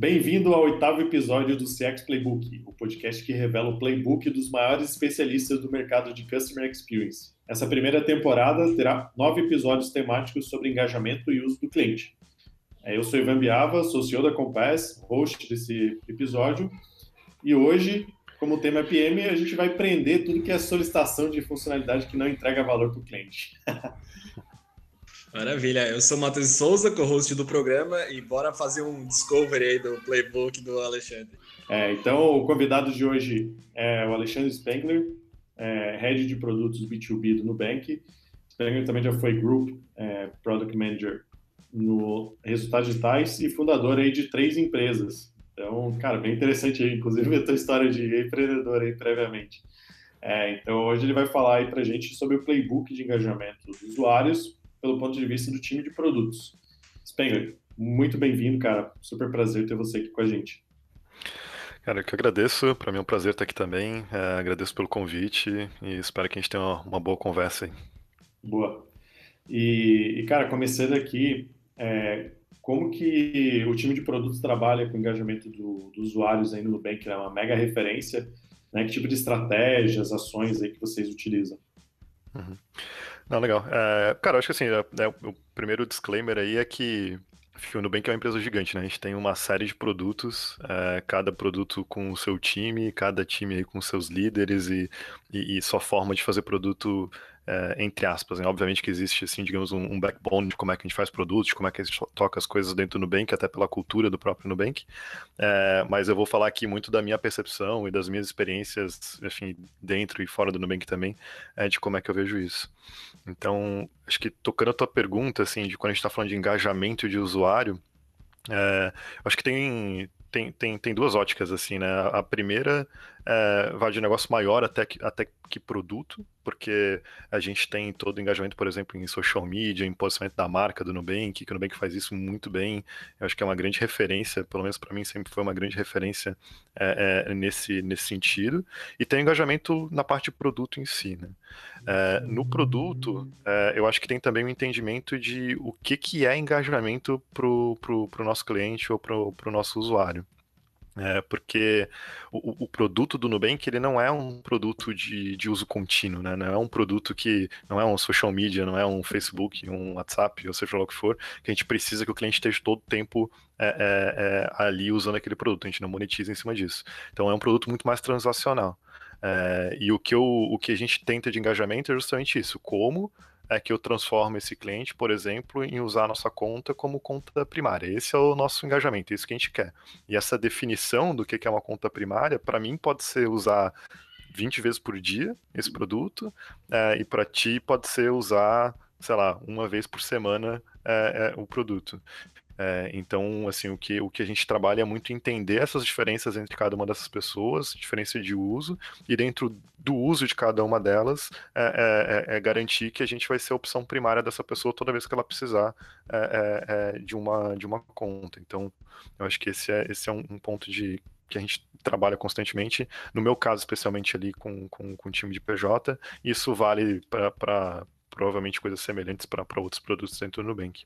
Bem-vindo ao oitavo episódio do CX Playbook, o podcast que revela o playbook dos maiores especialistas do mercado de Customer Experience. Essa primeira temporada terá nove episódios temáticos sobre engajamento e uso do cliente. É, eu sou Ivan Biava, sou CEO da Compass, host desse episódio, e hoje, como tema PM, a gente vai prender tudo que é solicitação de funcionalidade que não entrega valor para o cliente. Maravilha, eu sou Matheus Souza, co-host do programa, e bora fazer um discovery aí do playbook do Alexandre. É, então, o convidado de hoje é o Alexandre Spengler, é, Head de Produtos B2B do Nubank. Spengler também já foi Group é, Product Manager no Resultados Digitais e fundador aí de três empresas. Então, cara, bem interessante aí, inclusive a tua história de empreendedor aí previamente. É, então, hoje ele vai falar aí pra gente sobre o playbook de engajamento dos usuários pelo ponto de vista do time de produtos. Spengler, muito bem-vindo, cara. Super prazer ter você aqui com a gente. Cara, eu que agradeço. Para mim é um prazer estar aqui também. É, agradeço pelo convite e espero que a gente tenha uma, uma boa conversa aí. Boa. E, e cara, começando aqui, é, como que o time de produtos trabalha com o engajamento do, dos usuários aí no Nubank, é uma mega referência, né? Que tipo de estratégias, ações aí que vocês utilizam? Uhum. Não, legal. É, cara, eu acho que assim, é, é, o primeiro disclaimer aí é que o Nubank é uma empresa gigante, né? A gente tem uma série de produtos, é, cada produto com o seu time, cada time com seus líderes e, e, e sua forma de fazer produto é, entre aspas, né? Obviamente que existe, assim, digamos, um, um, backbone de como é que a gente faz produtos, de como é que a gente toca as coisas dentro do Nubank, até pela cultura do próprio Nubank. É, mas eu vou falar aqui muito da minha percepção e das minhas experiências, enfim, dentro e fora do Nubank também, é, de como é que eu vejo isso. Então, acho que tocando a tua pergunta, assim, de quando a gente está falando de engajamento de usuário, acho que tem, tem, tem, tem duas óticas, assim, né? A primeira é, vai de negócio maior até que, até que produto, porque a gente tem todo o engajamento, por exemplo, em social media, em posicionamento da marca do Nubank, que o Nubank faz isso muito bem. Eu acho que é uma grande referência, pelo menos para mim sempre foi uma grande referência é, é, nesse, nesse sentido. E tem engajamento na parte de produto em si, né? É, no produto, é, eu acho que tem também um entendimento de o que, que é engajamento para o nosso cliente ou para o nosso usuário. É, porque o, o, produto do Nubank ele não é um produto de, de uso contínuo, né? Não é um produto que não é um social media, não é um Facebook, um WhatsApp, ou seja lá o que for, que a gente precisa que o cliente esteja todo o tempo é, é, é ali usando aquele produto. A gente não monetiza em cima disso. Então é um produto muito mais transacional. É, e o que, eu, o que a gente tenta de engajamento é justamente isso: como é que eu transformo esse cliente, por exemplo, em usar a nossa conta como conta primária. Esse é o nosso engajamento, é isso que a gente quer. E essa definição do que é uma conta primária, para mim, pode ser usar 20 vezes por dia esse produto, é, e para ti pode ser usar, sei lá, uma vez por semana é, é, o produto. É, então, assim, o que, o que a gente trabalha é muito entender essas diferenças entre cada uma dessas pessoas, diferença de uso, e dentro do uso de cada uma delas, é, é, é, é garantir que a gente vai ser a opção primária dessa pessoa toda vez que ela precisar é, de, uma, de uma conta. Então, eu acho que esse é, esse é um, um ponto de que a gente trabalha constantemente, no meu caso, especialmente ali com, com, com o time de PJ, isso vale para provavelmente coisas semelhantes para outros produtos dentro do Nubank.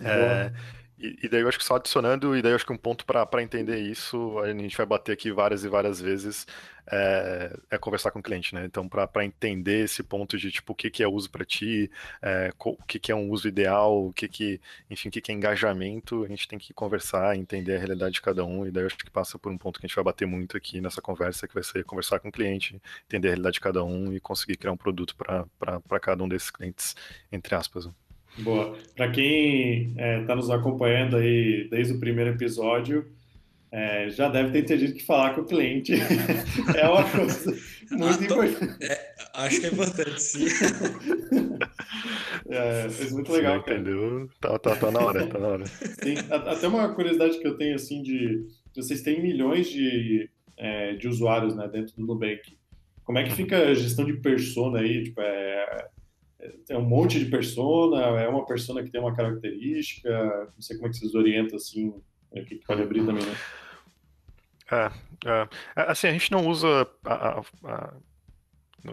É, e, daí eu acho que só adicionando, e daí eu acho que um ponto para entender isso, a gente vai bater aqui várias e várias vezes, é, é conversar com o cliente, né? Então, para entender esse ponto de tipo, o que, que é uso para ti, é, o que, que é um uso ideal, o que, que, enfim, o que, que é engajamento, a gente tem que conversar, entender a realidade de cada um, e daí eu acho que passa por um ponto que a gente vai bater muito aqui nessa conversa, que vai ser conversar com o cliente, entender a realidade de cada um e conseguir criar um produto para cada um desses clientes, entre aspas. Boa. Para quem está é, tá nos acompanhando aí desde o primeiro episódio, é, já deve ter entendido que falar com o cliente é uma coisa muito ah, tô... importante. É, acho que é importante, sim. É, é muito legal, cara. Entendeu? Tá, tá, tá na hora, tá na hora. Sim, até uma curiosidade que eu tenho, assim, de... Vocês têm milhões de, é, de usuários né, dentro do Nubank. Como é que fica a gestão de persona aí? Tipo, é, é um monte de persona, é uma persona que tem uma característica, não sei como é que vocês orientam, assim, o que pode abrir também, né? É, é, é, assim, a gente não usa a, a, a,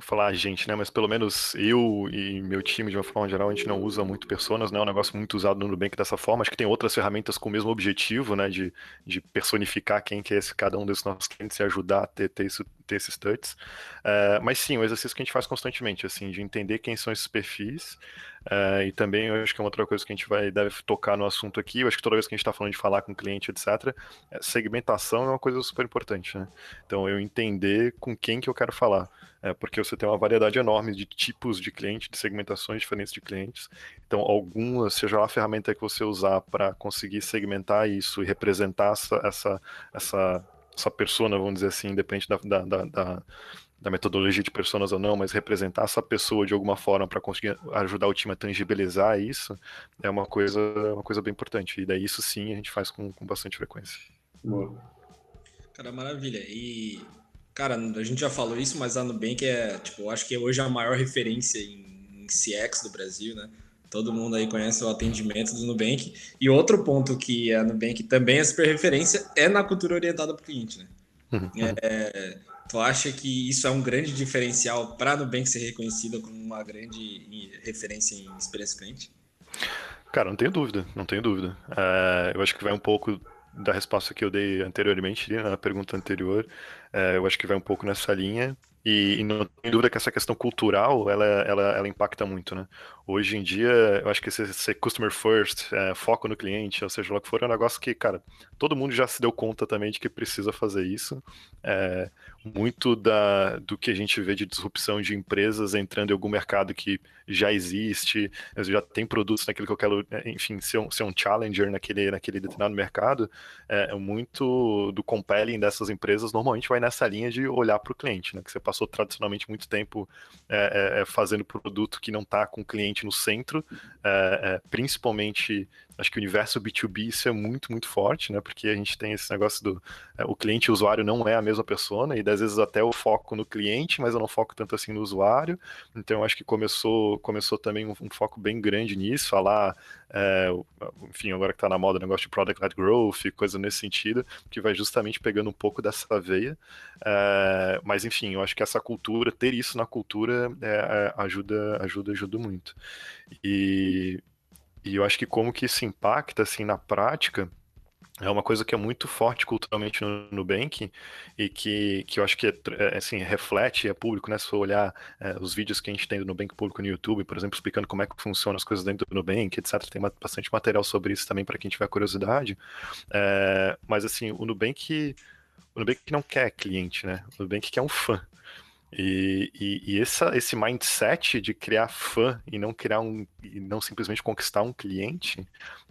falar a gente, né? Mas pelo menos eu e meu time, de uma forma geral, a gente não usa muito personas, né? É um negócio muito usado no Nubank dessa forma. Acho que tem outras ferramentas com o mesmo objetivo, né? De, de personificar quem que é esse, cada um desses nossos clientes e ajudar a ter, ter, isso, ter esses touches. Uh, mas sim, o exercício que a gente faz constantemente, assim, de entender quem são esses perfis. Uh, e também eu acho que é uma outra coisa que a gente vai deve tocar no assunto aqui. Eu acho que toda vez que a gente está falando de falar com o cliente, etc., é, segmentação é uma coisa super importante, né? Então eu entender com quem que eu quero falar. É, porque você tem uma variedade enorme de tipos de cliente, de segmentações diferentes de clientes. Então, algumas, seja lá a ferramenta que você usar para conseguir segmentar isso e representar essa, essa, essa, essa persona, vamos dizer assim, independente da, da, da da metodologia de personas ou não, mas representar essa pessoa de alguma forma para conseguir ajudar o time a tangibilizar isso é uma coisa, uma coisa bem importante. E daí isso sim a gente faz com, com bastante frequência. Boa. Cara, maravilha. E Cara, a gente já falou isso, mas a Nubank é, tipo, acho que hoje é a maior referência em, em CX do Brasil, né? Todo mundo aí conhece o atendimento do Nubank. E outro ponto que a Nubank também é super referência é na cultura orientada para o cliente, né? Uhum. É, tu acha que isso é um grande diferencial para a Nubank ser reconhecida como uma grande referência em experiência cliente? Cara, não tenho dúvida, não tenho dúvida. É, eu acho que vai um pouco da resposta que eu dei anteriormente, né, na pergunta anterior, é, eu acho que vai um pouco nessa linha. E, e, não tem dúvida que essa questão cultural, ela, ela, ela impacta muito, né? Hoje em dia, eu acho que esse, esse customer first, é, foco no cliente, ou seja o que for, é um negócio que, cara, todo mundo já se deu conta também de que precisa fazer isso. É, muito da, do que a gente vê de disrupção de empresas entrando em algum mercado que já existe, já tem produtos naquilo que eu quero, é, enfim, ser um, ser um challenger naquele, naquele determinado mercado, é, muito do compelling dessas empresas normalmente vai nessa linha de olhar para o cliente, né? Que você passou tradicionalmente muito tempo é, é, é fazendo produto que não está com o cliente no centro, é, principalmente acho que o universo B2B isso é muito, muito forte, né? Porque a gente tem esse negócio do é, o cliente e o usuário não é a mesma persona, e às vezes até eu foco no cliente, mas eu não foco tanto assim no usuário. Então acho que começou, começou também um, um foco bem grande nisso, falar, é, enfim, agora que está na moda o negócio de product-led growth, coisa nesse sentido, que vai justamente pegando um pouco dessa veia. É, mas enfim, eu acho que essa cultura, ter isso na cultura é, é ajuda, ajuda, ajuda muito. E e eu acho que como que isso impacta, assim, na prática, é uma coisa que é muito forte culturalmente no Nubank e que, que eu acho que é, assim, reflete, é público, né? Se for olhar é, os vídeos que a gente tem do Nubank público no YouTube, por exemplo, explicando como é que funcionam as coisas dentro do Nubank, etc. Tem bastante material sobre isso também para quem tiver curiosidade. É, mas assim, o Nubank, o Nubank não quer cliente, né? O Nubank quer um fã. E, e, e essa, esse mindset de criar fã e não criar um e não simplesmente conquistar um cliente,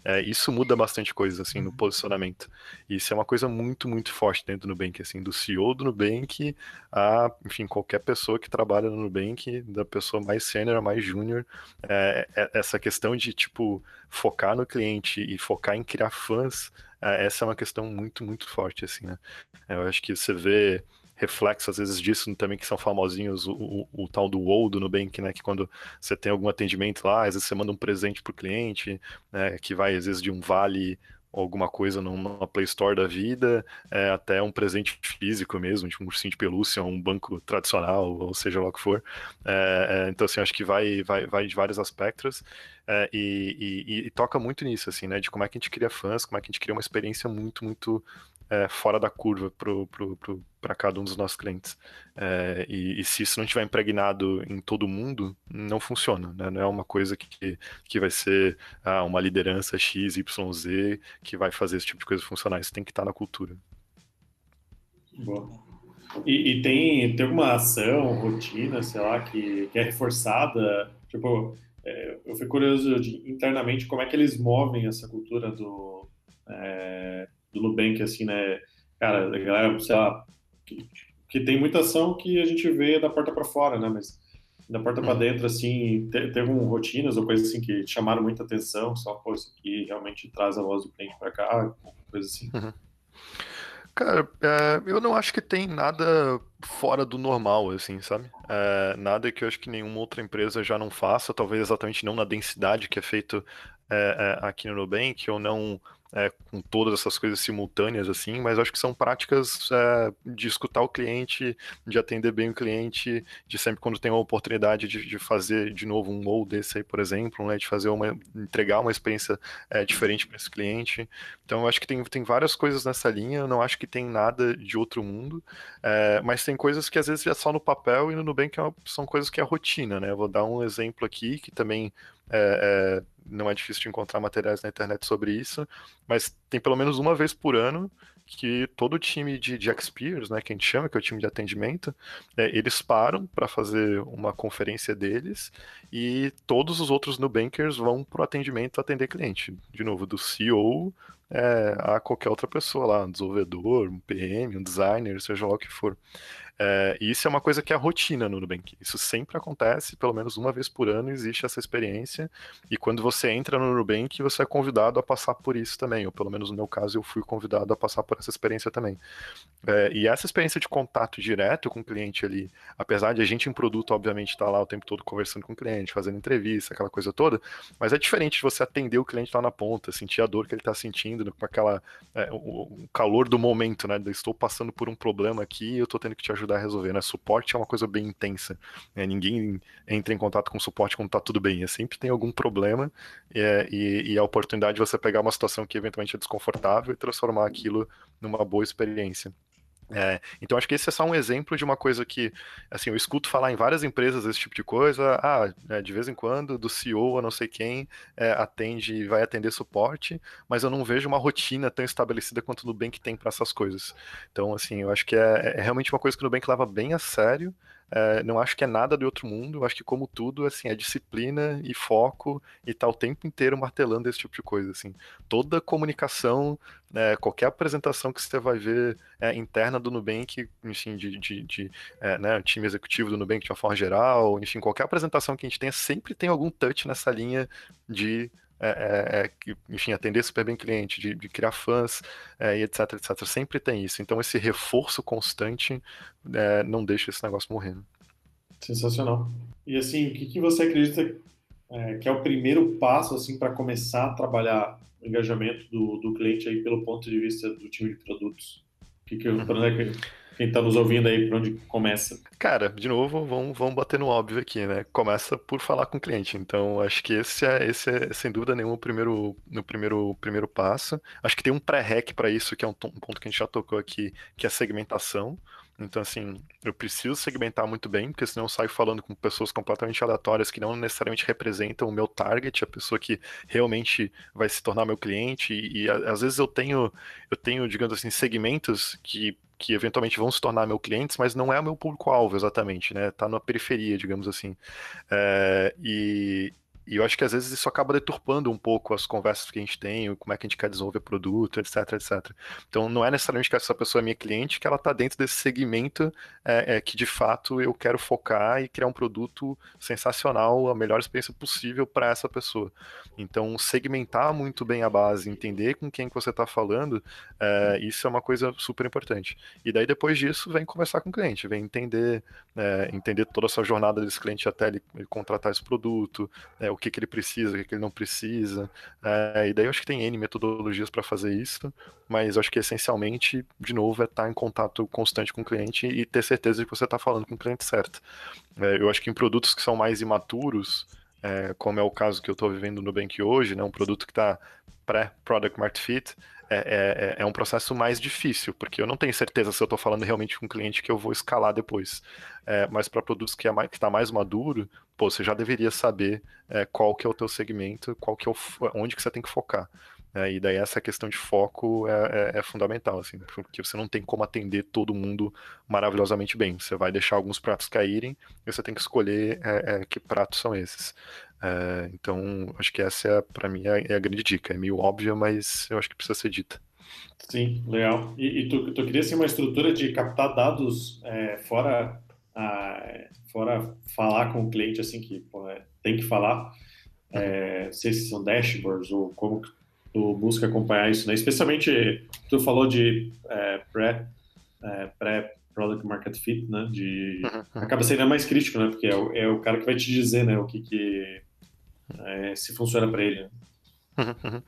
é, isso muda bastante coisa assim no uhum. posicionamento. E isso é uma coisa muito muito forte dentro do Nubank, assim, do CEO do Nubank a, enfim, qualquer pessoa que trabalha no Nubank, da pessoa mais sênior, mais júnior, é, é, essa questão de tipo focar no cliente e focar em criar fãs, é, essa é uma questão muito muito forte assim, né? Eu acho que você vê reflexo, às vezes, disso também, que são famosinhos, o, o, o tal do WOW do Nubank, né? Que quando você tem algum atendimento lá, às vezes você manda um presente pro cliente, né, que vai, às vezes, de um vale alguma coisa numa Play Store da vida, é, até um presente físico mesmo, tipo um ursinho de pelúcia, um banco tradicional, ou seja lá o que for. É, é, então, assim, acho que vai, vai, vai de vários aspectos é, e, e, e, toca muito nisso, assim, né, de como é que a gente cria fãs, como é que a gente cria uma experiência muito, muito é, fora da curva para cada um dos nossos clientes. É, e, e, se isso não estiver impregnado em todo mundo, não funciona. Né? Não é uma coisa que, que vai ser ah, uma liderança X, Y, Z que vai fazer esse tipo de coisa funcionar. Isso tem que estar na cultura. Boa. E, e, tem, tem alguma ação, rotina, sei lá, que, que é reforçada? Tipo, é, eu fico curioso de, internamente como é que eles movem essa cultura do, é, do Nubank, assim, né? Cara, a galera, sei lá, que, que tem muita ação que a gente vê da porta para fora, né? Mas da porta para uhum. dentro, assim, teve um rotinas ou coisas assim que chamaram muita atenção, só, pô, isso aqui realmente traz a voz do cliente para cá, coisa assim. Uhum. Cara, é, eu não acho que tem nada fora do normal, assim, sabe? É, nada que eu acho que nenhuma outra empresa já não faça, talvez exatamente não na densidade que é feito é, é aqui no Nubank, ou não é, com todas essas coisas simultâneas, assim, mas acho que são práticas é, de escutar o cliente, de atender bem o cliente, de sempre quando tem uma oportunidade de, de fazer de novo um ou desse aí, por exemplo, né, de fazer uma, entregar uma experiência é, diferente para esse cliente. Então, acho que tem, tem várias coisas nessa linha, eu não acho que tem nada de outro mundo, é, mas tem coisas que às vezes é só no papel e no Nubank é são coisas que é rotina, né? Eu vou dar um exemplo aqui que também é, é, não é difícil de encontrar materiais na internet sobre isso, mas tem pelo menos uma vez por ano que todo o time de, de XPeers, né, que a gente chama, que é o time de atendimento, é, eles param para fazer uma conferência deles e todos os outros Nubankers vão para o atendimento atender cliente. De novo, do CEO é, a qualquer outra pessoa lá, um desenvolvedor, um PM, um designer, seja lá o que for. É, e isso é uma coisa que é a rotina no Nubank. Isso sempre acontece, pelo menos uma vez por ano existe essa experiência. E quando você entra no Nubank, você é convidado a passar por isso também. Ou pelo menos no meu caso, eu fui convidado a passar por essa experiência também. É, e essa experiência de contato direto com o cliente ali, apesar de a gente em produto, obviamente, estar tá lá o tempo todo conversando com o cliente, fazendo entrevista, aquela coisa toda, mas é diferente de você atender o cliente lá na ponta, sentir a dor que ele está sentindo, com aquela é, o, calor do momento, né? estou passando por um problema aqui, eu estou tendo que te ajudar ajudar a resolver, né? Suporte é uma coisa bem intensa. Né? Ninguém entra em contato com suporte quando tá tudo bem. É sempre tem algum problema é, e, e, a oportunidade de você pegar uma situação que eventualmente é desconfortável e transformar aquilo numa boa experiência. É, então acho que esse é só um exemplo de uma coisa que, assim, eu escuto falar em várias empresas esse tipo de coisa, ah, é, de vez em quando, do CEO a não sei quem é, atende, vai atender suporte, mas eu não vejo uma rotina tão estabelecida quanto o Nubank tem para essas coisas. Então, assim, eu acho que é, é realmente uma coisa que o Nubank leva bem a sério, é, não acho que é nada de outro mundo, acho que como tudo, assim, é disciplina e foco e tá o tempo inteiro martelando esse tipo de coisa, assim. Toda comunicação, né, qualquer apresentação que você vai ver é, interna do Nubank, enfim, de, de, de é, né, time executivo do Nubank de uma forma geral, enfim, qualquer apresentação que a gente tenha sempre tem algum touch nessa linha de é, é, é enfim, atender super bem cliente, de, de criar fãs é, e etc, etc. Sempre tem isso. Então esse reforço constante é, não deixa esse negócio morrendo. Sensacional. E assim, o que, que você acredita é, que é o primeiro passo assim para começar a trabalhar o engajamento do, do cliente aí pelo ponto de vista do time de produtos? O que, que, uhum. Quem está nos ouvindo aí, por onde começa? Cara, de novo, vamos, vamos bater no óbvio aqui, né? Começa por falar com o cliente. Então, acho que esse é, esse é sem dúvida nenhuma, o primeiro, no primeiro, primeiro passo. Acho que tem um pré-hack para isso, que é um, um ponto que a gente já tocou aqui, que é a segmentação. Então, assim, eu preciso segmentar muito bem, porque senão eu saio falando com pessoas completamente aleatórias que não necessariamente representam o meu target, a pessoa que realmente vai se tornar meu cliente. E, e às vezes eu tenho, eu tenho, digamos assim, segmentos que que eventualmente vão se tornar meu clientes, mas não é o meu público-alvo exatamente, né? Tá na periferia, digamos assim. É, e, e eu acho que às vezes isso acaba deturpando um pouco as conversas que a gente tem, como é que a gente quer desenvolver produto, etc, etc. Então não é necessariamente que essa pessoa é minha cliente, que ela está dentro desse segmento é, é, que de fato eu quero focar e criar um produto sensacional, a melhor experiência possível para essa pessoa. Então segmentar muito bem a base, entender com quem que você está falando, é, isso é uma coisa super importante. E daí depois disso vem conversar com o cliente, vem entender, é, entender toda essa jornada desse cliente até ele, ele contratar esse produto, é, o que, que ele precisa, o que, que ele não precisa. É, e daí eu acho que tem N metodologias para fazer isso, mas eu acho que essencialmente, de novo, é estar em contato constante com o cliente e ter certeza de que você está falando com o cliente certo. É, eu acho que em produtos que são mais imaturos, é, como é o caso que eu estou vivendo no Nubank hoje, né, um produto que está pré-product market fit, é, é, é, um processo mais difícil, porque eu não tenho certeza se eu estou falando realmente com um cliente que eu vou escalar depois. É, mas para produtos que é está mais maduro, pô, você já deveria saber é, qual que é o teu segmento, qual que é o, onde que você tem que focar. É, e daí essa questão de foco é, é, é, fundamental, assim, porque você não tem como atender todo mundo maravilhosamente bem. Você vai deixar alguns pratos caírem e você tem que escolher é, é, que pratos são esses. É, então, acho que essa é, para mim, é a grande dica. É meio óbvia, mas eu acho que precisa ser dita. Sim, legal. E, e tu, tu queria ser uma estrutura de captar dados fora, fora falar com o cliente, assim, que pô, tem que falar, é, não sei se são dashboards ou como tu busca acompanhar isso, né? Especialmente, tu falou de é, pré, é, pré product market fit, né? De uhum. acaba sendo mais crítico, né? Porque é o, é o cara que vai te dizer, né? O que que é, se funciona para ele. Uhum, uhum.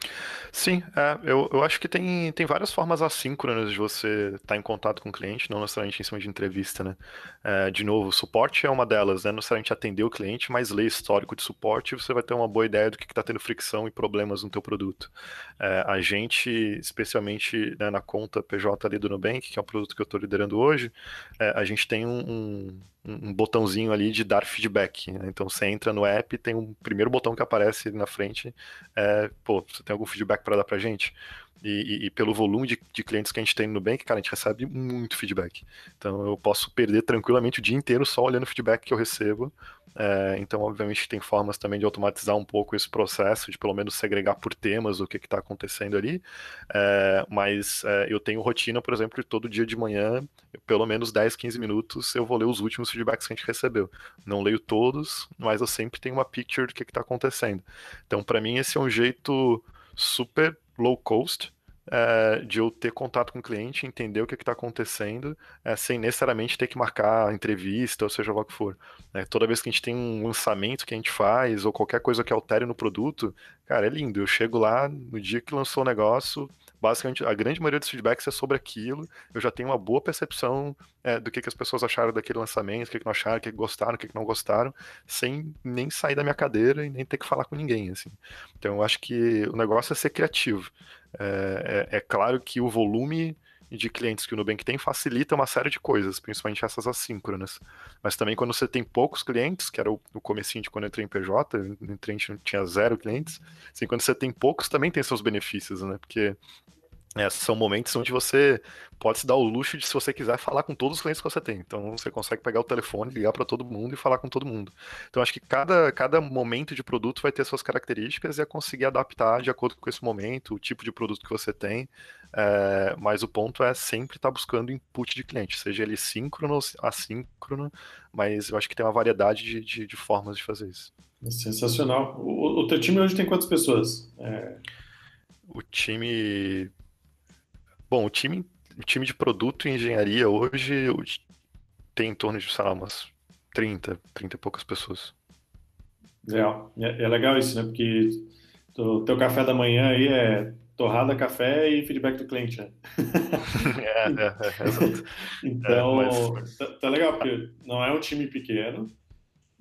Sim, é, eu, eu acho que tem, tem várias formas assíncronas de você estar em contato com o cliente, não necessariamente em cima de entrevista, né? É, de novo, suporte é uma delas, né? Não necessariamente atender o cliente, mas ler histórico de suporte você vai ter uma boa ideia do que está tendo fricção e problemas no teu produto. É, a gente, especialmente né, na conta PJ ali do Nubank, que é o produto que eu estou liderando hoje, é, a gente tem um, um um botãozinho ali de dar feedback. Né? Então você entra no app, tem um primeiro botão que aparece na frente, é, pô, você tem algum feedback para dar pra gente? E, e, pelo volume de, de, clientes que a gente tem no Nubank, cara, a gente recebe muito feedback. Então eu posso perder tranquilamente o dia inteiro só olhando o feedback que eu recebo é, então, obviamente, tem formas também de automatizar um pouco esse processo, de pelo menos segregar por temas o que está acontecendo ali. É, mas é, eu tenho rotina, por exemplo, de todo dia de manhã, pelo menos 10, 15 minutos, eu vou ler os últimos feedbacks que a gente recebeu. Não leio todos, mas eu sempre tenho uma picture do que está acontecendo. Então, para mim, esse é um jeito super low cost é, de eu ter contato com o cliente, entender o que está acontecendo, é, sem necessariamente ter que marcar entrevista, ou seja lá o que for. É, toda vez que a gente tem um lançamento que a gente faz, ou qualquer coisa que altere no produto, cara, é lindo. Eu chego lá no dia que lançou o negócio, basicamente a grande maioria dos feedbacks é sobre aquilo. Eu já tenho uma boa percepção é, do que, que as pessoas acharam daquele lançamento, o que, que não acharam, o que, que gostaram, o que, que não gostaram, sem nem sair da minha cadeira e nem ter que falar com ninguém. Assim. Então eu acho que o negócio é ser criativo. É, é, é claro que o volume de clientes que o Nubank tem facilita uma série de coisas, principalmente essas assíncronas. Mas também quando você tem poucos clientes, que era o, o comecinho de quando eu entrei em PJ, entrei, tinha zero clientes, assim, quando você tem poucos também tem seus benefícios, né? Porque é, são momentos onde você pode se dar o luxo de, se você quiser, falar com todos os clientes que você tem. Então, você consegue pegar o telefone, ligar para todo mundo e falar com todo mundo. Então, acho que cada, cada momento de produto vai ter suas características e é conseguir adaptar de acordo com esse momento, o tipo de produto que você tem. É, mas o ponto é sempre estar tá buscando input de cliente, seja ele síncrono ou assíncrono, mas eu acho que tem uma variedade de, de, de formas de fazer isso. Sensacional. O, o teu time hoje tem quantas pessoas? É... O time Bom, o time, o time de produto e engenharia hoje tem em torno de, sei lá, umas 30, 30 e poucas pessoas. Legal. É, é legal isso, né? Porque o teu café da manhã aí é torrada, café e feedback do cliente, né? é, é, é, exato. então, é, mas... tá, tá, legal, porque não é um time pequeno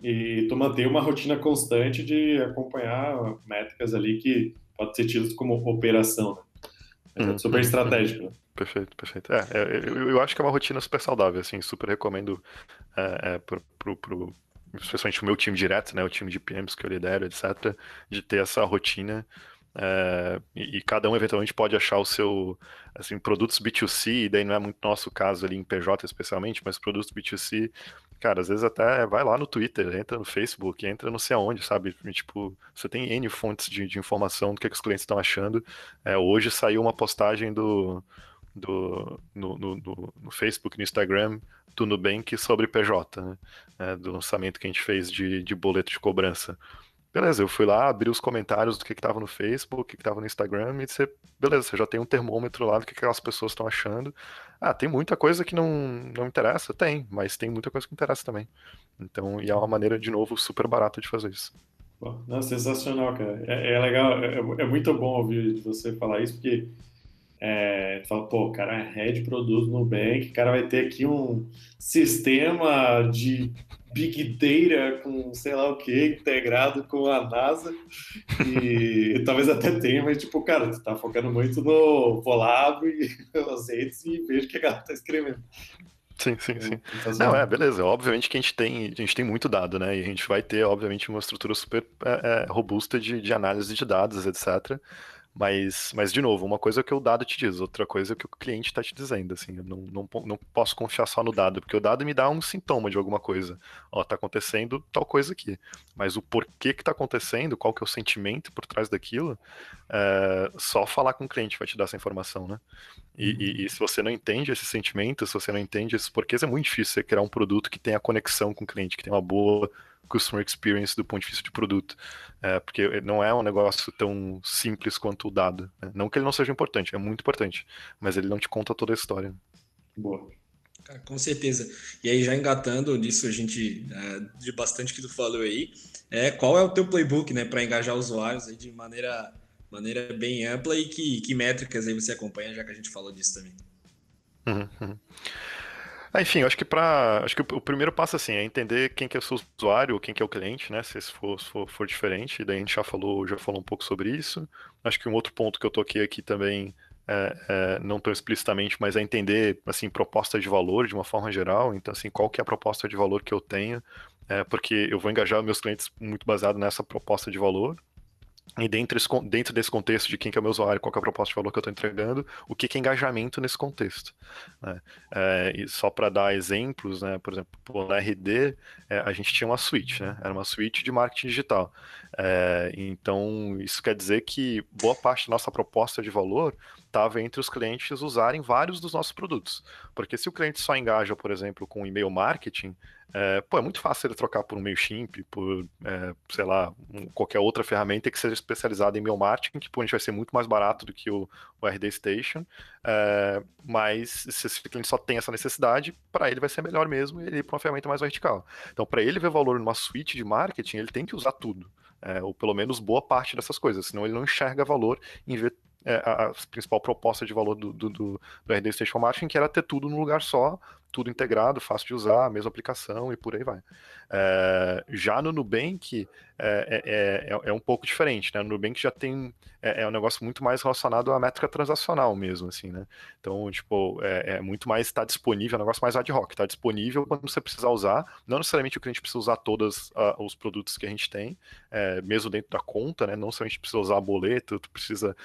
e tu mantém uma rotina constante de acompanhar métricas ali que pode ser tidas como operação, né? É super estratégico. Né? Perfeito, perfeito. É, é, eu, eu, acho que é uma rotina super saudável, assim, super recomendo é, é, pro, pro, pro, especialmente o meu time direto, né, o time de PMs que eu lidero, etc., de ter essa rotina é, e, e, cada um eventualmente pode achar o seu, assim, produtos B2C, e daí não é muito nosso caso ali em PJ especialmente, mas produtos B2C cara, às vezes até vai lá no Twitter, entra no Facebook, entra não sei aonde, sabe? Tipo, você tem N fontes de, de informação do que, que os clientes estão achando. É, hoje saiu uma postagem do, do no, no, no, no Facebook, no Instagram, do Nubank sobre PJ, né? É, do lançamento que a gente fez de, de boleto de cobrança. Beleza, eu fui lá, abri os comentários do que estava no Facebook, o que estava no Instagram, e você, beleza, você já tem um termômetro lá do que aquelas pessoas estão achando. Ah, tem muita coisa que não, não interessa? Tem, mas tem muita coisa que interessa também. Então, e é uma maneira, de novo, super barata de fazer isso. Não, sensacional, cara. É, é legal, é, é, muito bom ouvir você falar isso, porque é, tu fala, pô, o cara é head produto no Bank, o cara vai ter aqui um sistema de Big Data com sei lá o que, integrado com a NASA, e, e talvez até tenha, mas tipo, cara, tu tá focando muito no Volab e as redes e vejo que a galera tá escrevendo. Sim, sim, sim. Não, é, beleza. Obviamente que a gente tem, a gente tem muito dado, né? E a gente vai ter, obviamente, uma estrutura super é, é, robusta de, de análise de dados, etc. Mas, mas, de novo, uma coisa é o que o dado te diz, outra coisa é o que o cliente está te dizendo, assim, eu não, não, não posso confiar só no dado, porque o dado me dá um sintoma de alguma coisa. Ó, tá acontecendo tal coisa aqui. Mas o porquê que tá acontecendo, qual que é o sentimento por trás daquilo, é, só falar com o cliente vai te dar essa informação, né? E, e, uhum. e, se você não entende esse sentimento, se você não entende esses porquês, é muito difícil você criar um produto que tenha conexão com o cliente, que tenha uma boa customer experience do ponto de vista de produto. É, porque não é um negócio tão simples quanto o dado. Né? Não que ele não seja importante, é muito importante, mas ele não te conta toda a história. Boa. Cara, com certeza. E aí, já engatando nisso, a gente, é, de bastante que tu falou aí, é, qual é o teu playbook né, para engajar usuários aí de maneira maneira bem ampla e que, que métricas aí você acompanha, já que a gente falou disso também. Uhum, uhum. Ah, enfim, acho que para, acho que o primeiro passo assim é entender quem que é o seu usuário, quem que é o cliente, né? Se for, se for, for diferente, daí a gente já falou, já falou um pouco sobre isso. Acho que um outro ponto que eu toquei aqui também é, é, não tão explicitamente, mas é entender assim proposta de valor de uma forma geral. Então, assim, qual que é a proposta de valor que eu tenho? É, porque eu vou engajar meus clientes muito baseado nessa proposta de valor. E dentro desse, dentro desse contexto de quem que é o meu usuário, qual é a proposta de valor que eu estou entregando, o que, que é engajamento nesse contexto. Né? É, e só para dar exemplos, né, por exemplo, na RD, é, a gente tinha uma suite, né? era uma suite de marketing digital. É, então, isso quer dizer que boa parte da nossa proposta de valor estava entre os clientes usarem vários dos nossos produtos. Porque se o cliente só engaja, por exemplo, com e-mail marketing, é, pô, é muito fácil ele trocar por um MailChimp, por, é, sei lá, qualquer outra ferramenta que seja especializada em e-mail marketing, que pô, a gente vai ser muito mais barato do que o, o RD Station, é, mas se esse cliente só tem essa necessidade, para ele vai ser melhor mesmo ele ir para uma ferramenta mais vertical. Então, para ele ver valor numa suite de marketing, ele tem que usar tudo. É, ou pelo menos boa parte dessas coisas, senão ele não enxerga valor em ver é, a, a, principal proposta de valor do, do, do, do RD Station Marketing, que era ter tudo num lugar só, tudo integrado, fácil de usar, mesma aplicação e por aí vai. É, já no Nubank é, é, é, um pouco diferente, né? No Nubank já tem é, é, um negócio muito mais relacionado à métrica transacional mesmo, assim, né? Então, tipo, é, é muito mais está disponível, é um negócio mais ad hoc, está disponível quando você precisar usar. Não necessariamente o cliente precisa usar todos uh, os produtos que a gente tem, é, mesmo dentro da conta, né? Não necessariamente precisa usar boleto, tu precisa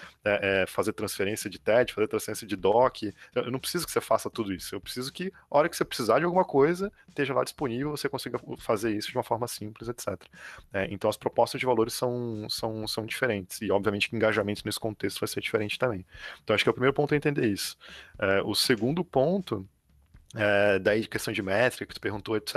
fazer transferência de TED, fazer transferência de DOC. Eu não preciso que você faça tudo isso. Eu preciso que, hora que você precisar de alguma coisa, esteja lá disponível, você consiga fazer isso de uma forma simples, etc. É, então as propostas de valores são, são, são diferentes, e obviamente que engajamento nesse contexto vai ser diferente também. Então acho que é o primeiro ponto é entender isso. É, o segundo ponto é, daí questão de métrica que tu perguntou, etc.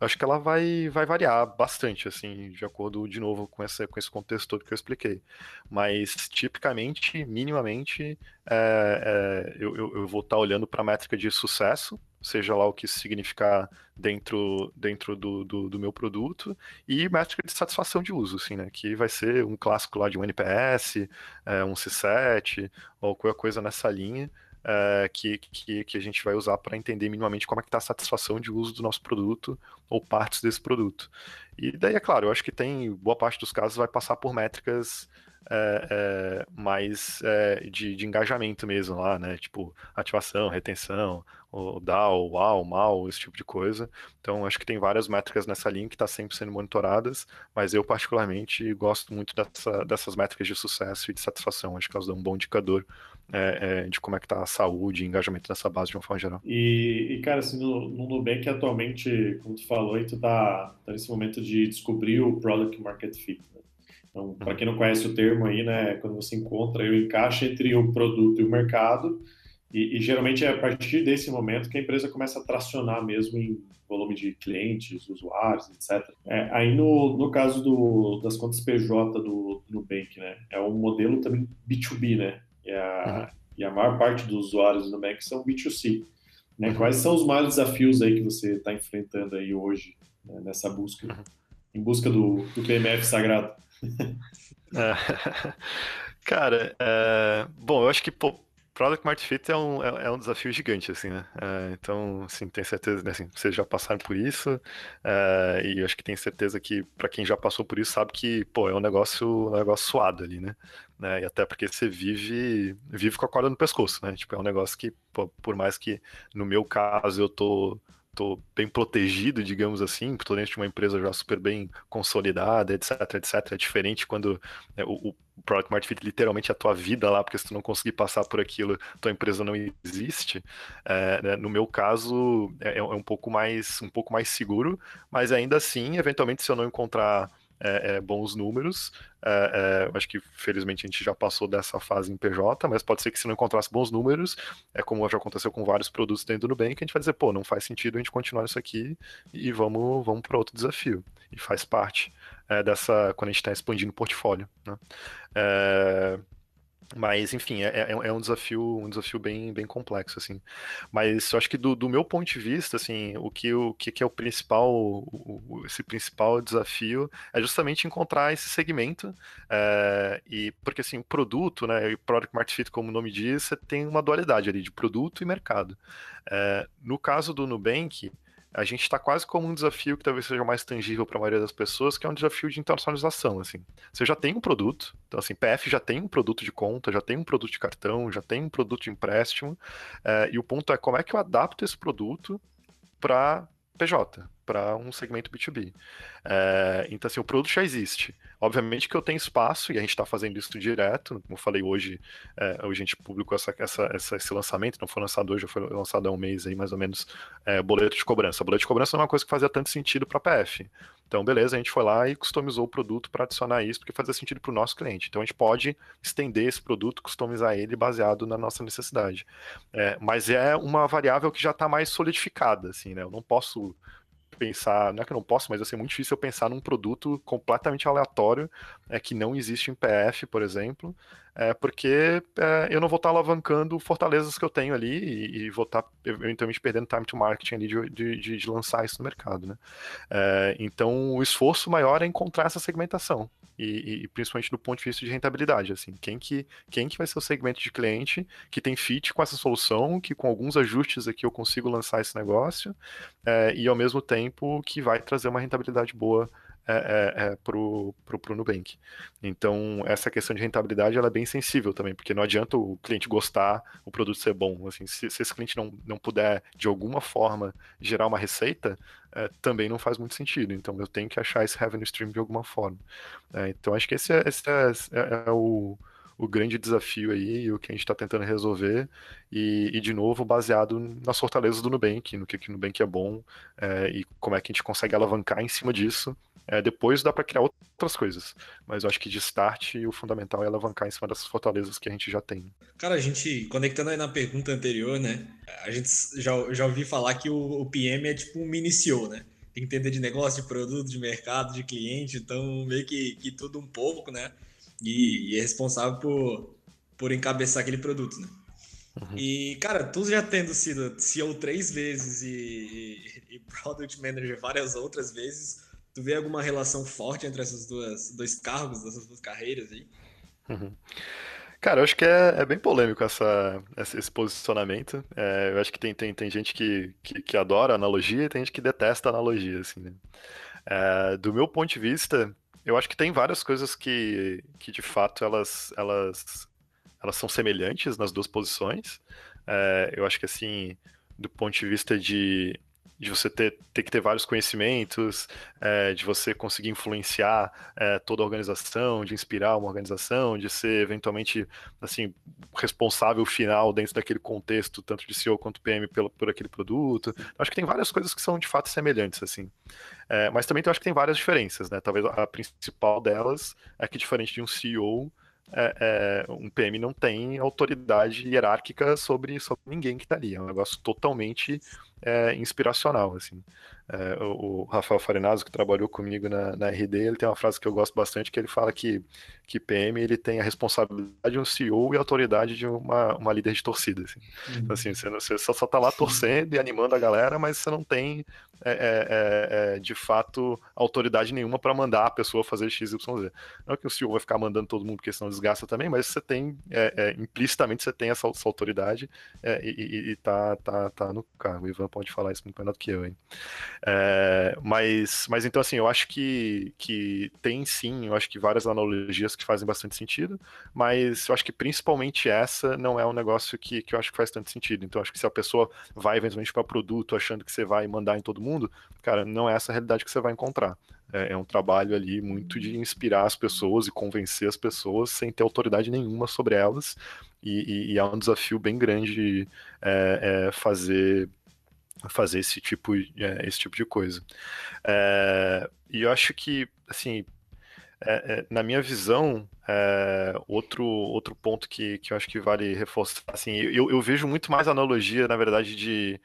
Eu acho que ela vai, vai variar bastante, assim, de acordo, de novo, com, essa, com esse contexto todo que eu expliquei. Mas, tipicamente, minimamente, é, é, eu, eu, vou estar olhando para a métrica de sucesso, seja lá o que isso significar dentro, dentro do, do, do, meu produto, e métrica de satisfação de uso, assim, né? Que vai ser um clássico lá de um NPS, é, um C7, ou qualquer coisa nessa linha uh, que, que, que, a gente vai usar para entender minimamente como é que está a satisfação de uso do nosso produto ou partes desse produto. E daí, é claro, eu acho que tem, boa parte dos casos vai passar por métricas é, é, mais é, de, de, engajamento mesmo lá, né? Tipo, ativação, retenção, o DAO, UAU, MAU, esse tipo de coisa. Então, acho que tem várias métricas nessa linha que está sempre sendo monitoradas, mas eu, particularmente, gosto muito dessa, dessas métricas de sucesso e de satisfação. Acho que elas dão um bom indicador é, é, de como é que está a saúde e engajamento dessa base de uma forma geral. E, e cara, assim, no, no Nubank atualmente, como tu falou, tu tá, tá nesse momento de descobrir o Product Market Fit. Né? Então, para uhum. quem não conhece o termo aí, né, quando você encontra o encaixe entre o produto e o mercado, e, e, geralmente é a partir desse momento que a empresa começa a tracionar mesmo em volume de clientes, usuários, etc. É, aí no, no caso do, das contas PJ do, do Nubank, né, é um modelo também B2B, né, e a, uhum. e a maior parte dos usuários do Nubank são B2C. Né? Uhum. Quais são os maiores desafios aí que você está enfrentando aí hoje né, nessa busca, uhum. em busca do, do PMF sagrado? É, cara, é, bom, eu acho que pô, Product Market Fit é um, é, é, um desafio gigante, assim, né? É, então, assim, tenho certeza, né, assim, vocês já passaram por isso, é, e eu acho que tenho certeza que, para quem já passou por isso, sabe que, pô, é um negócio, um negócio suado ali, né? né? E até porque você vive, vive com a corda no pescoço, né? Tipo, é um negócio que, pô, por mais que, no meu caso, eu tô tô bem protegido, digamos assim, tô dentro de uma empresa já super bem consolidada, etc, etc. É diferente quando é, o, o, Product Market Fit literalmente é a tua vida lá, porque se tu não conseguir passar por aquilo, tua empresa não existe. É, né, no meu caso, é, é, um pouco mais um pouco mais seguro, mas ainda assim, eventualmente, se eu não encontrar é, é, bons números. É, é, acho que felizmente a gente já passou dessa fase em PJ, mas pode ser que se não encontrasse bons números, é como já aconteceu com vários produtos dentro do Nubank, a gente vai dizer, pô, não faz sentido a gente continuar isso aqui e vamos, vamos para outro desafio. E faz parte é, dessa, quando a gente está expandindo o portfólio. Né? Mas, enfim, é, é, é, um desafio, um desafio bem, bem complexo, assim. Mas eu acho que do, do meu ponto de vista, assim, o que, o que é o principal, o, esse principal desafio é justamente encontrar esse segmento, é, e porque, assim, o produto, né, o Product Market Fit, como o nome diz, você tem uma dualidade ali de produto e mercado. É, no caso do Nubank, a gente está quase como um desafio que talvez seja mais tangível para a maioria das pessoas, que é um desafio de internacionalização, assim. Você já tem um produto, então assim, PF já tem um produto de conta, já tem um produto de cartão, já tem um produto de empréstimo, é, e o ponto é como é que eu adapto esse produto para PJ, para um segmento B2B. É, então, assim, o produto já existe. Obviamente que eu tenho espaço, e a gente está fazendo isso direto, como eu falei hoje, é, hoje a gente publicou essa, essa, essa, esse lançamento, não foi lançado hoje, foi lançado há um mês aí, mais ou menos, é, boleto de cobrança. Boleto de cobrança não é uma coisa que fazia tanto sentido para a PF. Então, beleza, a gente foi lá e customizou o produto para adicionar isso, porque fazia sentido para o nosso cliente. Então, a gente pode estender esse produto, customizar ele baseado na nossa necessidade. É, mas é uma variável que já está mais solidificada, assim, né? Eu não posso pensar, não é que eu não posso, mas vai ser muito difícil eu pensar num produto completamente aleatório é, que não existe em PF, por exemplo, é, porque é, eu não vou estar alavancando fortalezas que eu tenho ali e, e vou estar eventualmente perdendo time to marketing ali de, de, de lançar isso no mercado, né? É, então o esforço maior é encontrar essa segmentação e, e, principalmente do ponto de vista de rentabilidade, assim, quem que, quem que vai ser o segmento de cliente que tem fit com essa solução, que com alguns ajustes aqui eu consigo lançar esse negócio é, e ao mesmo tempo que vai trazer uma rentabilidade boa é, é, é, para o Nubank. Então, essa questão de rentabilidade ela é bem sensível também, porque não adianta o cliente gostar, o produto ser bom. Assim, se, se esse cliente não, não puder, de alguma forma, gerar uma receita, é, também não faz muito sentido. Então, eu tenho que achar esse revenue stream de alguma forma. É, então, acho que esse é, esse é, é, é o o grande desafio aí o que a gente está tentando resolver e, e, de novo baseado nas fortalezas do Nubank, no que, que o Nubank é bom é, e como é que a gente consegue alavancar em cima disso é, depois dá para criar outras coisas, mas eu acho que de start o fundamental é alavancar em cima dessas fortalezas que a gente já tem. Cara, a gente, conectando aí na pergunta anterior, né? A gente já, já ouvi falar que o, o PM é tipo um mini CEO, né? Tem que entender de negócio, de produto, de mercado, de cliente, então meio que, que tudo um pouco, né? E, e é responsável por, por encabeçar aquele produto, né? Uhum. E, cara, tu já tendo sido CEO três vezes e, e, e Product Manager várias outras vezes, Tu vê alguma relação forte entre esses duas, dois cargos, essas duas carreiras aí? Uhum. Cara, eu acho que é, é bem polêmico essa, esse posicionamento. É, eu acho que tem, tem, tem gente que, que, que, adora analogia e tem gente que detesta analogia, assim, né? É, do meu ponto de vista, eu acho que tem várias coisas que, que de fato, elas, elas, elas são semelhantes nas duas posições. É, eu acho que, assim, do ponto de vista de de você ter, ter que ter vários conhecimentos, é, de você conseguir influenciar é, toda a organização, de inspirar uma organização, de ser eventualmente assim responsável final dentro daquele contexto, tanto de CEO quanto PM pelo, por aquele produto. Acho que tem várias coisas que são de fato semelhantes assim, é, mas também eu acho que tem várias diferenças, né? Talvez a principal delas é que diferente de um CEO é, é, um PM não tem autoridade hierárquica sobre, sobre ninguém que está ali. É um negócio totalmente é, inspiracional, assim. É, o, o, Rafael Farinazzo, que trabalhou comigo na, na, RD, ele tem uma frase que eu gosto bastante, que ele fala que, que PM ele tem a responsabilidade de um CEO e a autoridade de uma, uma líder de torcida. Assim. Uhum. Então, assim, você, você só, só tá lá torcendo e animando a galera, mas você não tem, é, é, é, é de fato, autoridade nenhuma para mandar a pessoa fazer XYZ. Não é que o CEO vai ficar mandando todo mundo, porque senão desgasta também, mas você tem, implicitamente, você tem essa, essa autoridade e, e, e tá, tá, tá no cargo. O Ivan pode falar isso muito melhor do que eu, hein? É, mas, mas então, assim, eu acho que, que tem sim, eu acho que várias analogias que fazem bastante sentido, mas eu acho que principalmente essa não é um negócio que, que eu acho que faz tanto sentido. Então, acho que se a pessoa vai eventualmente para produto achando que você vai mandar em todo mundo, cara, não é essa a realidade que você vai encontrar. É, é um trabalho ali muito de inspirar as pessoas e convencer as pessoas sem ter autoridade nenhuma sobre elas. E, e, e é um desafio bem grande é, é fazer fazer esse tipo, é, esse tipo de coisa. É, e eu acho que, assim, é, é na minha visão, é, outro, outro ponto que, que eu acho que vale reforçar, assim, eu, eu vejo muito mais analogia, na verdade, de,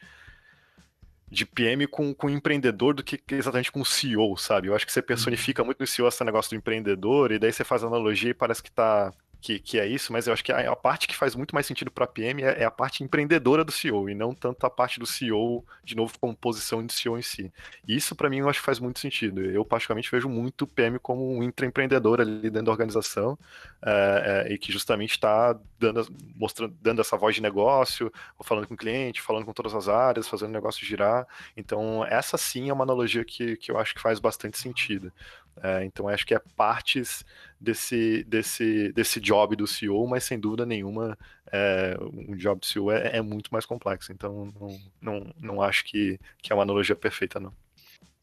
de PM com, com empreendedor do que exatamente com CEO, sabe? Eu acho que você personifica muito no CEO esse negócio do empreendedor, e daí você faz analogia e parece que tá que, que é isso, mas eu acho que a, a parte que faz muito mais sentido para a PM é, é, a parte empreendedora do CEO e não tanto a parte do CEO, de novo, como posição de CEO em si. Isso, para mim, eu acho que faz muito sentido. Eu, particularmente, vejo muito o PM como um intraempreendedor ali dentro da organização é, é, e que justamente está dando, mostrando, dando essa voz de negócio, falando com o cliente, falando com todas as áreas, fazendo o negócio girar. Então, essa sim é uma analogia que, que eu acho que faz bastante sentido. É, então acho que é partes desse, desse, desse job do CEO, mas sem dúvida nenhuma é, um job do CEO é, é, muito mais complexo. Então não, não, não acho que, que é uma analogia perfeita, não.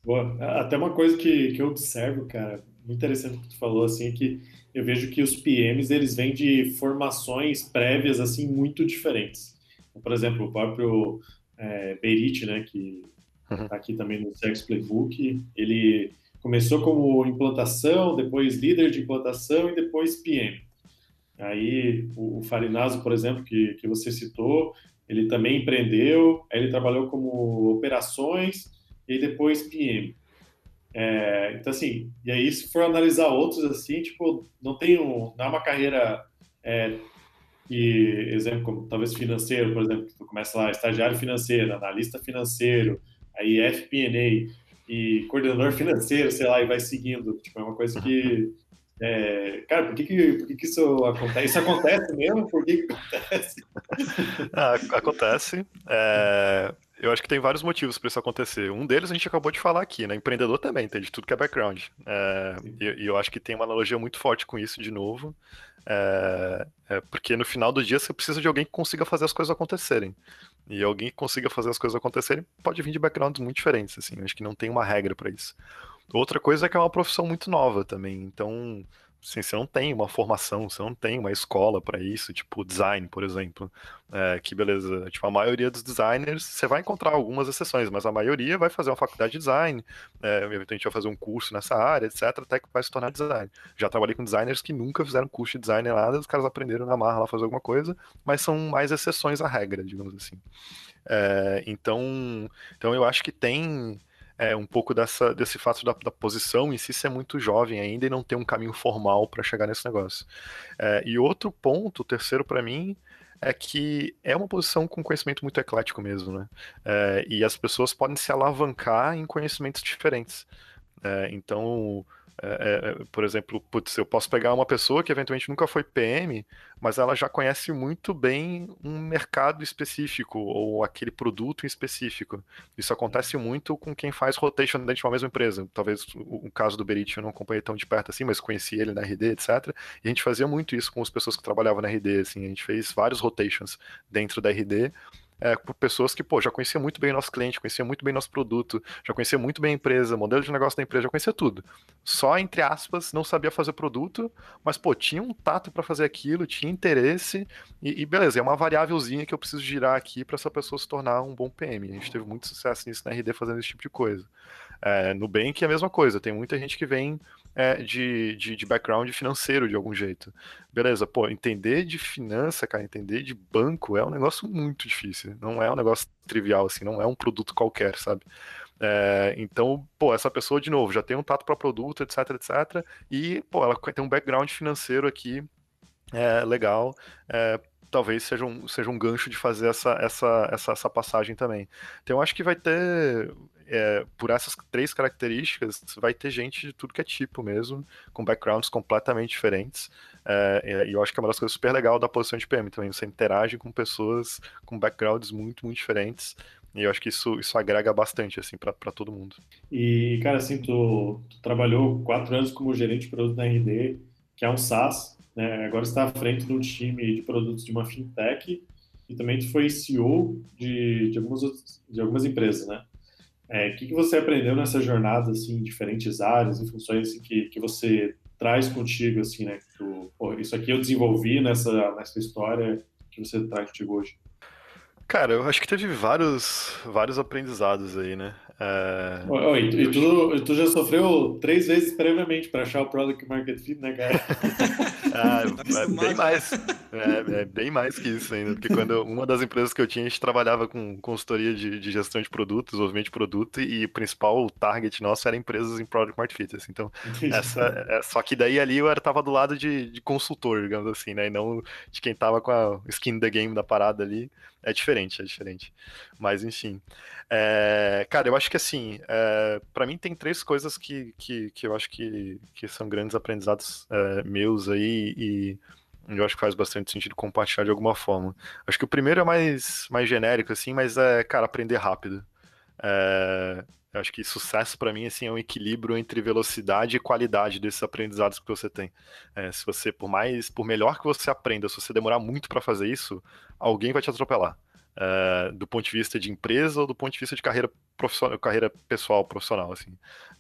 Boa. Até uma coisa que, que eu observo, cara, muito interessante que tu falou, assim, é que eu vejo que os PMs, eles vêm de formações prévias, assim, muito diferentes. Por exemplo, o próprio é, Berit, né, que está aqui também no Sex Playbook, ele começou como implantação, depois líder de implantação e depois PM. Aí o, Farinazo, por exemplo, que, que você citou, ele também empreendeu, aí ele trabalhou como operações e depois PM. É, então assim, e aí se for analisar outros assim, tipo, não tem um, não é uma carreira é, exemplo, como talvez financeiro, por exemplo, que tu começa lá, estagiário financeiro, analista financeiro, aí FP&A, e coordenador financeiro, sei lá, e vai seguindo. Tipo, é uma coisa que. É, cara, por que, que, por que, que isso acontece? Isso acontece mesmo? Por que, que acontece? Ah, acontece. É, eu acho que tem vários motivos para isso acontecer. Um deles a gente acabou de falar aqui, né? Empreendedor também, tem de tudo que é background. É, e, e, eu acho que tem uma analogia muito forte com isso de novo. É, é, porque no final do dia você precisa de alguém que consiga fazer as coisas acontecerem. E alguém que consiga fazer as coisas acontecerem pode vir de backgrounds muito diferentes, assim. Eu acho que não tem uma regra para isso. Outra coisa é que é uma profissão muito nova também. Então, Assim, você não tem uma formação, você não tem uma escola para isso, tipo design, por exemplo. É, que beleza, tipo, a maioria dos designers, você vai encontrar algumas exceções, mas a maioria vai fazer uma faculdade de design, é, eventualmente vai fazer um curso nessa área, etc, até que vai se tornar design. Já trabalhei com designers que nunca fizeram curso de design nada, os caras aprenderam na marra lá fazer alguma coisa, mas são mais exceções à regra, digamos assim. É, então, então eu acho que tem é, um pouco dessa, desse fato da, da, posição em si ser muito jovem ainda e não ter um caminho formal para chegar nesse negócio. É, e outro ponto, o terceiro para mim, é que é uma posição com conhecimento muito eclético mesmo, né? É, e as pessoas podem se alavancar em conhecimentos diferentes. É, então, é, é, é, por exemplo, putz, eu posso pegar uma pessoa que eventualmente nunca foi PM, mas ela já conhece muito bem um mercado específico ou aquele produto em específico. Isso acontece muito com quem faz rotation dentro de uma mesma empresa. Talvez o, o caso do Berit eu não acompanhei tão de perto assim, mas conheci ele na RD, etc. E a gente fazia muito isso com as pessoas que trabalhavam na RD, assim, a gente fez vários rotations dentro da RD é, por pessoas que, pô, já conheciam muito bem nosso cliente, conheciam muito bem nosso produto, já conheciam muito bem a empresa, modelo de negócio da empresa, já conhecia tudo. Só, entre aspas, não sabia fazer produto, mas, pô, tinha um tato para fazer aquilo, tinha interesse, e, e, beleza, é uma variávelzinha que eu preciso girar aqui para essa pessoa se tornar um bom PM. A gente teve muito sucesso nisso na RD fazendo esse tipo de coisa. É, Nubank é a mesma coisa, tem muita gente que vem é, de, de, de, background financeiro de algum jeito. Beleza, pô, entender de finança, cara, entender de banco é um negócio muito difícil. Não é um negócio trivial, assim, não é um produto qualquer, sabe? É, então, pô, essa pessoa, de novo, já tem um tato para produto, etc, etc, e, pô, ela tem um background financeiro aqui é, legal, é, talvez seja um, seja um gancho de fazer essa, essa, essa, essa passagem também. Então, eu acho que vai ter é, por essas três características, vai ter gente de tudo que é tipo mesmo, com backgrounds completamente diferentes. É, e eu acho que é uma das coisas super legal da posição de PM também. Você interage com pessoas com backgrounds muito, muito diferentes. E eu acho que isso, isso agrega bastante, assim, para todo mundo. E, cara, assim, tu, tu, trabalhou quatro anos como gerente de produto na RD, que é um SaaS, né? Agora está à frente de um time de produtos de uma fintech e também tu foi CEO de, de, algumas, de algumas empresas, né? É, o que, que você aprendeu nessa jornada, assim, em diferentes áreas e funções assim, que, que você traz contigo, assim, né? Tu, pô, isso aqui eu desenvolvi nessa, nessa história que você traz contigo hoje. Cara, eu acho que teve vários, vários aprendizados aí, né? É... Oi, e, tu, tu já sofreu três vezes previamente para achar o Product Market Fit, né, cara? ah, é bem mais. É, é, bem mais que isso ainda. Porque quando eu, uma das empresas que eu tinha, a gente trabalhava com consultoria de, de gestão de produtos, desenvolvimento de produto, e o principal target nosso era empresas em Product Market Fit. Assim. Então, essa, é, só que daí ali eu estava do lado de, de, consultor, digamos assim, né? E não de quem estava com a skin the game da parada ali. É diferente, é diferente. Mas, enfim. É, cara, eu acho que assim, é, para mim tem três coisas que, que, que eu acho que, que são grandes aprendizados é, meus aí e eu acho que faz bastante sentido compartilhar de alguma forma. Acho que o primeiro é mais, mais genérico, assim, mas é, cara, aprender rápido. É, eu acho que sucesso para mim assim é um equilíbrio entre velocidade e qualidade desses aprendizados que você tem. É, se você por mais, por melhor que você aprenda, se você demorar muito para fazer isso, alguém vai te atropelar uh, do ponto de vista de empresa ou do ponto de vista de carreira profissional, carreira pessoal, profissional, assim.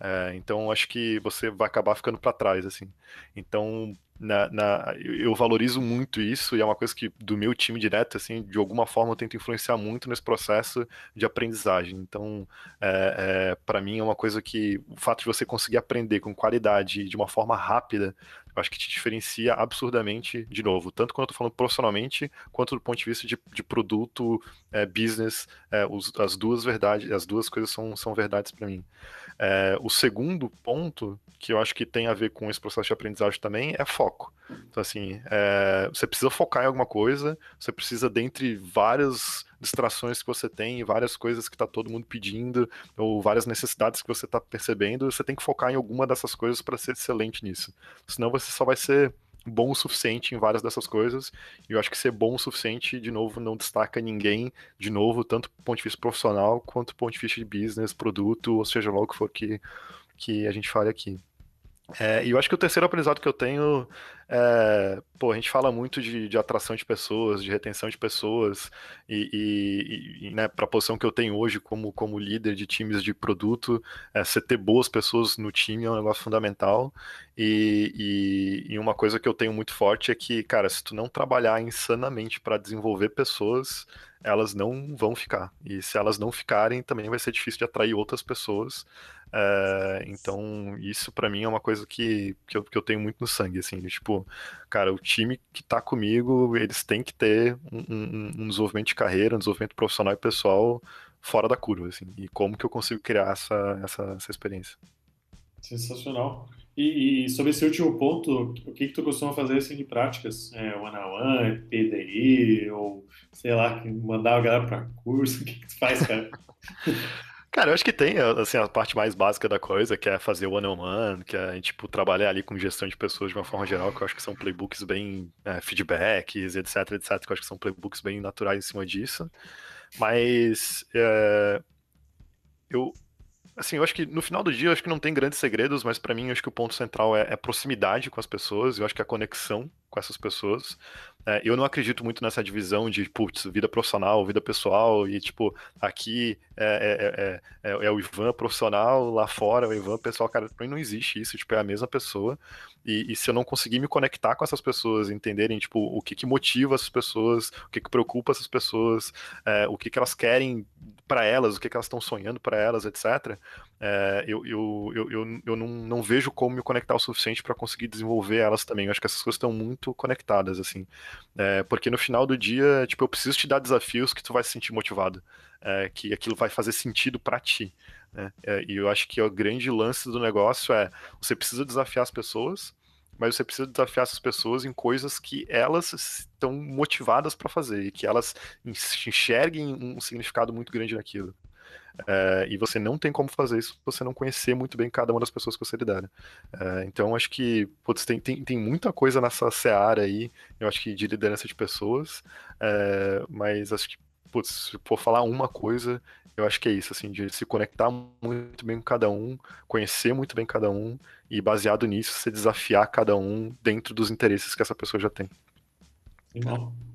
Uh, então, acho que você vai acabar ficando para trás, assim. Então, na, na, eu valorizo muito isso e é uma coisa que do meu time direto, assim, de alguma forma eu tento influenciar muito nesse processo de aprendizagem. Então, é, é, para mim é uma coisa que o fato de você conseguir aprender com qualidade de uma forma rápida eu acho que te diferencia absurdamente, de novo, tanto quando eu tô falando profissionalmente, quanto do ponto de vista de, de produto, é, business, é, os, as duas verdades, as duas coisas são, são verdades para mim. É, o segundo ponto, que eu acho que tem a ver com esse processo de aprendizagem também, é foco. Então, assim, é, você precisa focar em alguma coisa, você precisa, dentre várias distrações que você tem, várias coisas que está todo mundo pedindo, ou várias necessidades que você está percebendo, você tem que focar em alguma dessas coisas para ser excelente nisso. Senão você só vai ser bom o suficiente em várias dessas coisas. E eu acho que ser bom o suficiente, de novo, não destaca ninguém, de novo, tanto do ponto de vista profissional quanto do ponto de vista de business, produto, ou seja lá o que for que, que a gente fale aqui. É, e eu acho que o terceiro aprendizado que eu tenho é, pô, a gente fala muito de, de, atração de pessoas, de retenção de pessoas, e, e, e né, para a posição que eu tenho hoje como, como líder de times de produto, é, você ter boas pessoas no time é um negócio fundamental. E, e, uma coisa que eu tenho muito forte é que, cara, se tu não trabalhar insanamente para desenvolver pessoas, elas não vão ficar. E se elas não ficarem, também vai ser difícil de atrair outras pessoas. É, então, isso para mim é uma coisa que, que eu, que, eu, tenho muito no sangue, assim, de, tipo, cara, o time que tá comigo, eles têm que ter um, um, um, desenvolvimento de carreira, um desenvolvimento profissional e pessoal fora da curva, assim, e como que eu consigo criar essa, essa, essa experiência. Sensacional. E, e, sobre esse último ponto, o que, que tu costuma fazer assim de práticas? É one-on-one, PDI, ou sei lá, mandar a galera para curso? O que, que tu faz, cara? Cara, eu acho que tem, assim, a parte mais básica da coisa, que é fazer one-on-one, que é, tipo, trabalhar ali com gestão de pessoas de uma forma geral, que eu acho que são playbooks bem é, feedbacks, etc, etc, que eu acho que são playbooks bem naturais em cima disso. Mas é, eu, assim, eu acho que no final do dia, eu acho que não tem grandes segredos, mas para mim, eu acho que o ponto central é, é proximidade com as pessoas, eu acho que a conexão com essas pessoas. É, eu não acredito muito nessa divisão de, putz, vida profissional, vida pessoal, e tipo, aqui é, é, é, é, o Ivan profissional, lá fora é o Ivan pessoal, cara, pra mim não existe isso, tipo, é a mesma pessoa, e, e se eu não conseguir me conectar com essas pessoas, entenderem, tipo, o que que motiva essas pessoas, o que que preocupa essas pessoas, o que que elas querem para elas, o que que elas estão sonhando para elas, etc., eu, eu, eu, eu, eu não, não vejo como me conectar o suficiente para conseguir desenvolver elas também, eu acho que essas coisas estão muito conectadas, assim, é, porque no final do dia, tipo, eu preciso te dar desafios que tu vai se sentir motivado, é, que aquilo vai fazer sentido para ti. Né? É, e eu acho que o grande lance do negócio é você precisa desafiar as pessoas, mas você precisa desafiar essas pessoas em coisas que elas estão motivadas para fazer e que elas enxerguem um significado muito grande naquilo. É, e você não tem como fazer isso se você não conhecer muito bem cada uma das pessoas que você lidera. É, então, acho que putz, tem, tem, tem muita coisa nessa seara aí, eu acho que de liderança de pessoas, é, mas acho que, putz, se for falar uma coisa, eu acho que é isso, assim, de se conectar muito bem com cada um, conhecer muito bem cada um, e baseado nisso, você desafiar cada um dentro dos interesses que essa pessoa já tem.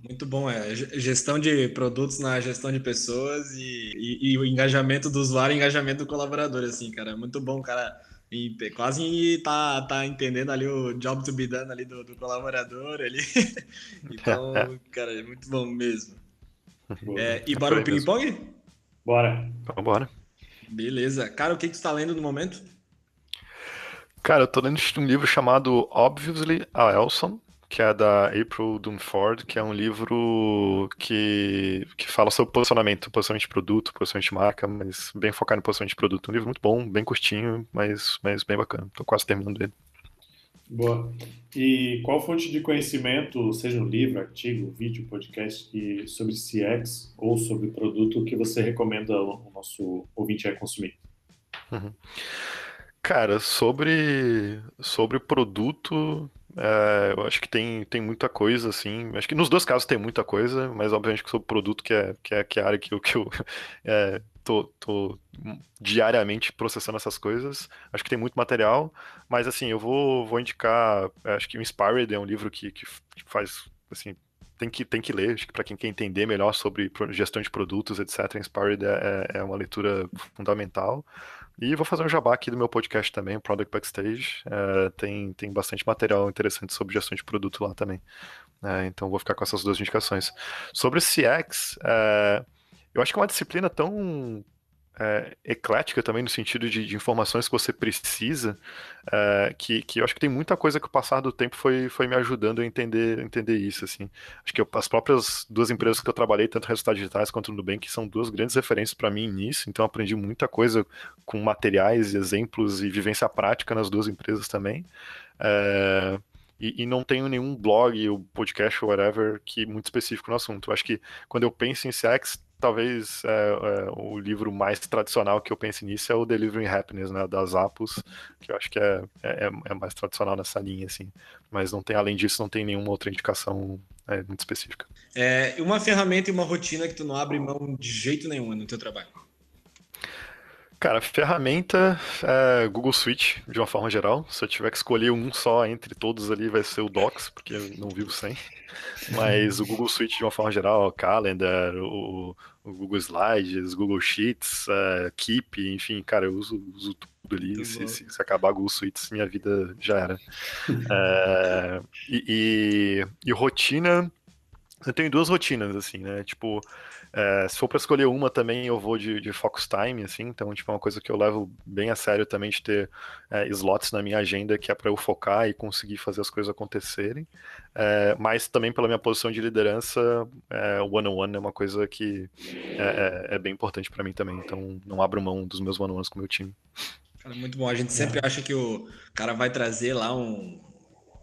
Muito bom, é. Gestão de produtos na gestão de pessoas e, e, e o engajamento do usuário e engajamento do colaborador, assim, cara. Muito bom, cara. E quase tá, tá entendendo ali o job to be done ali do, do colaborador ali. então, cara, é muito bom mesmo. É, e para o ping-pong? Bora. Vamos embora. Beleza. Cara, o que, que você está lendo no momento? Cara, eu tô lendo um livro chamado Obviously a Elson, que é da April Dunford, que é um livro que, que fala sobre posicionamento, posicionamento de produto, posicionamento de marca, mas bem focado em posicionamento de produto. Um livro muito bom, bem curtinho, mas, mas bem bacana. Tô quase terminando ele. Boa. E qual fonte de conhecimento, seja um livro, artigo, vídeo, podcast, que, sobre CX ou sobre produto que você recomenda o nosso ouvinte a consumir? Uhum. Cara, sobre, sobre produto, é, eu acho que tem, tem muita coisa, assim. Acho que nos dois casos tem muita coisa, mas obviamente que sobre produto, que é, que é, que é a área que eu, que eu é, tô, tô diariamente processando essas coisas. Acho que tem muito material, mas assim, eu vou, vou indicar. Acho que o Inspired é um livro que, que faz, assim, tem que, tem que ler, acho que para quem quer entender melhor sobre gestão de produtos, etc., Inspired é, é, é uma leitura fundamental. E vou fazer um jabá aqui do meu podcast também, Product Backstage. É, tem, tem bastante material interessante sobre gestão de produto lá também. É, então vou ficar com essas duas indicações. Sobre o CX, é, eu acho que é uma disciplina tão é, eclética também no sentido de, de, informações que você precisa, é, que, que eu acho que tem muita coisa que o passar do tempo foi, foi me ajudando a entender, entender isso, assim. Acho que eu, as próprias duas empresas que eu trabalhei, tanto Resultados Digitais quanto Nubank, são duas grandes referências para mim nisso, então aprendi muita coisa com materiais, exemplos e vivência prática nas duas empresas também. É, e, e, não tenho nenhum blog ou podcast ou whatever que muito específico no assunto. Eu acho que quando eu penso em CX, talvez é, é, o livro mais tradicional que eu penso nisso é o Delivering Happiness, né, das Apos, que eu acho que é, é, é, mais tradicional nessa linha, assim. Mas não tem, além disso, não tem nenhuma outra indicação é, muito específica. É uma ferramenta e uma rotina que tu não abre mão de jeito nenhum no teu trabalho. Cara, ferramenta é Google Suite, de uma forma geral. Se eu tiver que escolher um só entre todos ali, vai ser o Docs, porque eu não vivo sem. Mas o Google Suite, de uma forma geral, o Calendar, o, o Google Slides, Google Sheets, uh, Keep, enfim, cara, eu uso, uso tudo ali. Se, se, se, acabar Google Suites, minha vida já era. é, e, e, e rotina, eu tenho duas rotinas, assim, né? Tipo, é, se for para escolher uma também, eu vou de, de, focus time, assim, então, tipo, é uma coisa que eu levo bem a sério também de ter é, slots na minha agenda que é para eu focar e conseguir fazer as coisas acontecerem. É, mas também pela minha posição de liderança, é, one-on-one é uma coisa que é, é, é bem importante para mim também, então não abro mão dos meus one-on-ones com o meu time. Cara, muito bom. A gente sempre acha que o cara vai trazer lá um,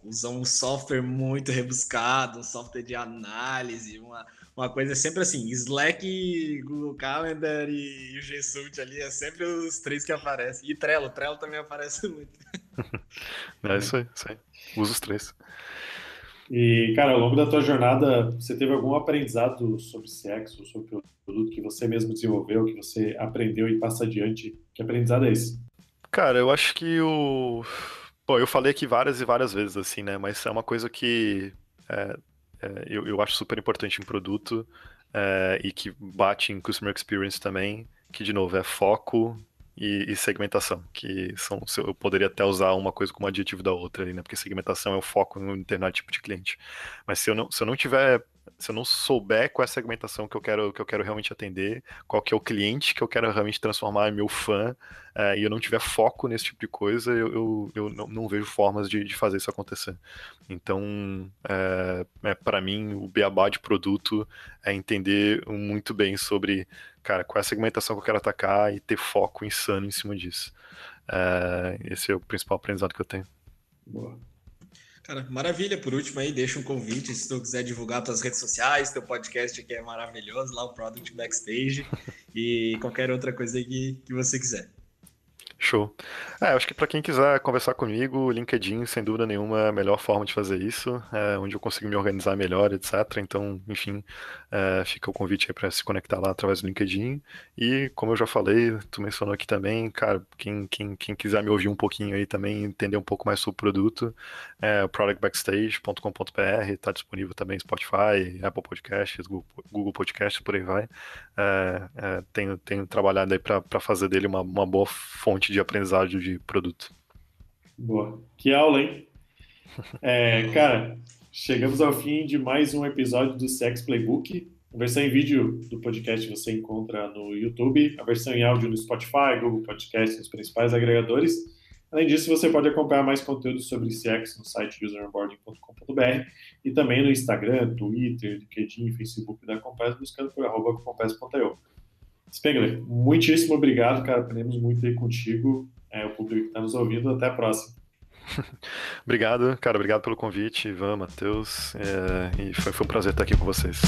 usar um software muito rebuscado, um software de análise, uma, uma coisa sempre assim, Slack, Google Calendar e o G Suite ali, é sempre os três que aparecem. E Trello, Trello também aparece muito. é isso aí, isso aí. Usa os três. E, cara, ao longo da tua jornada, você teve algum aprendizado sobre sexo, sobre o produto que você mesmo desenvolveu, que você aprendeu e passa adiante? Que aprendizado é esse? Cara, eu acho que o... Pô, eu falei aqui várias e várias vezes, assim, né? Mas é uma coisa que é, é, eu, eu acho super importante em produto é, e que bate em customer experience também, que de novo é foco e, e, segmentação, que são eu poderia até usar uma coisa como adjetivo da outra ali, né? Porque segmentação é o foco no determinado tipo de cliente. Mas se eu não, se eu não tiver se eu não souber qual é a segmentação que eu quero, que eu quero realmente atender, qual que é o cliente que eu quero realmente transformar em meu fã, uh, e eu não tiver foco nesse tipo de coisa, eu, eu, eu não, não, vejo formas de, de, fazer isso acontecer. Então, é, é para mim, o beabá de produto é entender muito bem sobre, cara, qual é a segmentação que eu quero atacar e ter foco insano em cima disso. Uh, esse é o principal aprendizado que eu tenho. Boa. Cara, maravilha. Por último aí, deixa um convite se tu quiser divulgar tuas redes sociais, teu podcast aqui é maravilhoso, lá o Product Backstage e qualquer outra coisa que, que você quiser. Show. É, acho que para quem quiser conversar comigo, LinkedIn, sem dúvida nenhuma, é a melhor forma de fazer isso, é onde eu consigo me organizar melhor, etc. Então, enfim, é, fica o convite aí para se conectar lá através do LinkedIn. E, como eu já falei, tu mencionou aqui também, cara, quem, quem, quem quiser me ouvir um pouquinho aí também, entender um pouco mais sobre o produto, é productbackstage.com.br, está disponível também Spotify, Apple Podcasts, Google, Google Podcasts, por aí vai. É, é, tenho, tenho trabalhado aí para fazer dele uma, uma boa fonte de aprendizado de produto. Boa. Que aula, hein? É, cara, chegamos ao fim de mais um episódio do Sex Playbook, A versão em vídeo do podcast você encontra no YouTube, a versão em áudio no Spotify, Google Podcast, nos principais agregadores. Além disso, você pode acompanhar mais conteúdo sobre CX no site useronboarding.com.br e também no Instagram, Twitter, LinkedIn Facebook da Compass, buscando por arroba compass.io. Spengler, muitíssimo obrigado, cara. Aprendemos muito aí contigo, é, o público que está nos ouvindo. Até a próxima. obrigado, cara. Obrigado pelo convite, Ivan, Matheus. É, e foi, foi um prazer estar aqui com vocês.